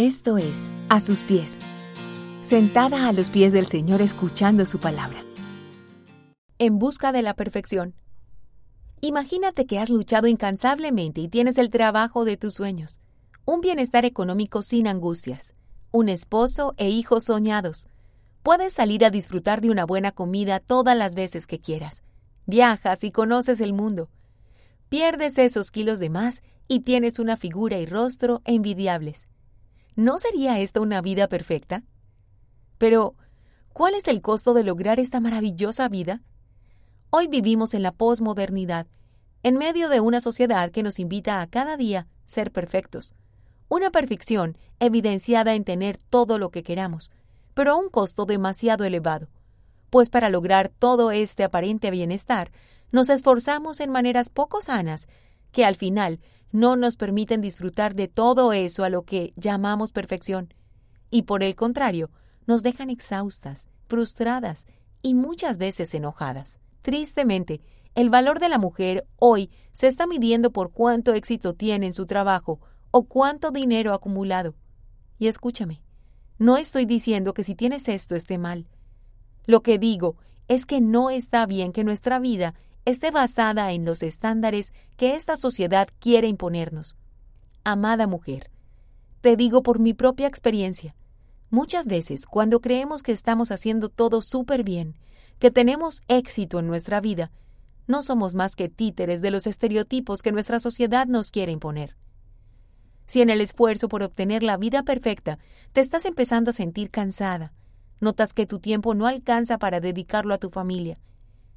Esto es A sus pies, sentada a los pies del Señor escuchando su palabra. En busca de la perfección. Imagínate que has luchado incansablemente y tienes el trabajo de tus sueños, un bienestar económico sin angustias, un esposo e hijos soñados. Puedes salir a disfrutar de una buena comida todas las veces que quieras. Viajas y conoces el mundo. Pierdes esos kilos de más y tienes una figura y rostro envidiables. ¿No sería esta una vida perfecta? Pero, ¿cuál es el costo de lograr esta maravillosa vida? Hoy vivimos en la posmodernidad, en medio de una sociedad que nos invita a cada día ser perfectos. Una perfección evidenciada en tener todo lo que queramos, pero a un costo demasiado elevado. Pues para lograr todo este aparente bienestar, nos esforzamos en maneras poco sanas que al final no nos permiten disfrutar de todo eso a lo que llamamos perfección, y por el contrario, nos dejan exhaustas, frustradas y muchas veces enojadas. Tristemente, el valor de la mujer hoy se está midiendo por cuánto éxito tiene en su trabajo o cuánto dinero ha acumulado. Y escúchame, no estoy diciendo que si tienes esto esté mal. Lo que digo es que no está bien que nuestra vida esté basada en los estándares que esta sociedad quiere imponernos. Amada mujer, te digo por mi propia experiencia, muchas veces cuando creemos que estamos haciendo todo súper bien, que tenemos éxito en nuestra vida, no somos más que títeres de los estereotipos que nuestra sociedad nos quiere imponer. Si en el esfuerzo por obtener la vida perfecta te estás empezando a sentir cansada, notas que tu tiempo no alcanza para dedicarlo a tu familia,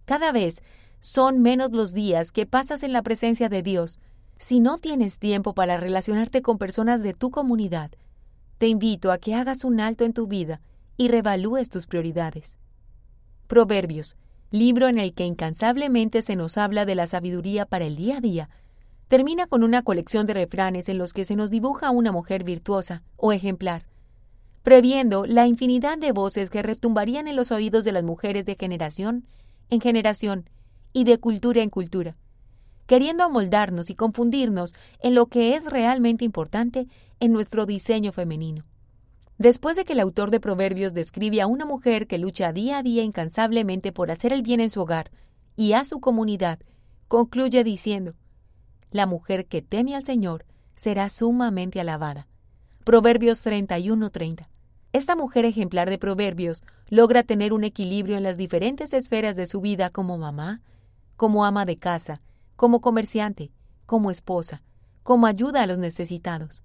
cada vez son menos los días que pasas en la presencia de Dios. Si no tienes tiempo para relacionarte con personas de tu comunidad, te invito a que hagas un alto en tu vida y revalúes tus prioridades. Proverbios, libro en el que incansablemente se nos habla de la sabiduría para el día a día, termina con una colección de refranes en los que se nos dibuja una mujer virtuosa o ejemplar, previendo la infinidad de voces que retumbarían en los oídos de las mujeres de generación en generación y de cultura en cultura, queriendo amoldarnos y confundirnos en lo que es realmente importante en nuestro diseño femenino. Después de que el autor de Proverbios describe a una mujer que lucha día a día incansablemente por hacer el bien en su hogar y a su comunidad, concluye diciendo, La mujer que teme al Señor será sumamente alabada. Proverbios 31:30. Esta mujer ejemplar de Proverbios logra tener un equilibrio en las diferentes esferas de su vida como mamá, como ama de casa, como comerciante, como esposa, como ayuda a los necesitados.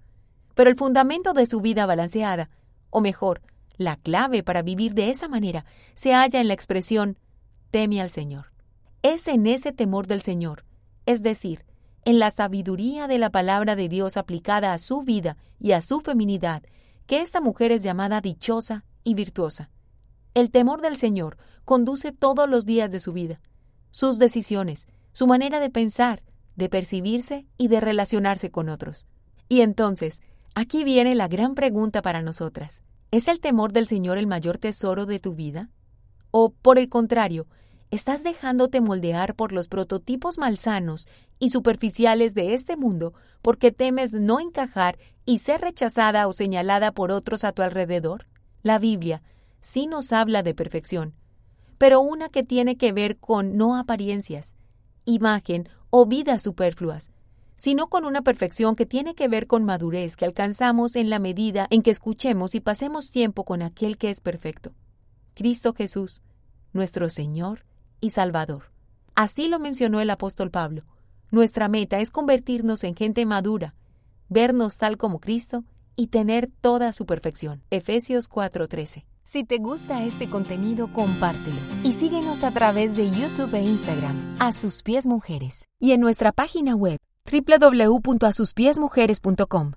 Pero el fundamento de su vida balanceada, o mejor, la clave para vivir de esa manera, se halla en la expresión teme al Señor. Es en ese temor del Señor, es decir, en la sabiduría de la palabra de Dios aplicada a su vida y a su feminidad, que esta mujer es llamada dichosa y virtuosa. El temor del Señor conduce todos los días de su vida sus decisiones, su manera de pensar, de percibirse y de relacionarse con otros. Y entonces, aquí viene la gran pregunta para nosotras. ¿Es el temor del Señor el mayor tesoro de tu vida? ¿O, por el contrario, estás dejándote moldear por los prototipos malsanos y superficiales de este mundo porque temes no encajar y ser rechazada o señalada por otros a tu alrededor? La Biblia sí nos habla de perfección, pero una que tiene que ver con no apariencias, imagen o vidas superfluas, sino con una perfección que tiene que ver con madurez que alcanzamos en la medida en que escuchemos y pasemos tiempo con aquel que es perfecto, Cristo Jesús, nuestro Señor y Salvador. Así lo mencionó el apóstol Pablo. Nuestra meta es convertirnos en gente madura, vernos tal como Cristo y tener toda su perfección. Efesios 4:13. Si te gusta este contenido, compártelo y síguenos a través de YouTube e Instagram, A Sus Pies Mujeres, y en nuestra página web www.asuspiesmujeres.com.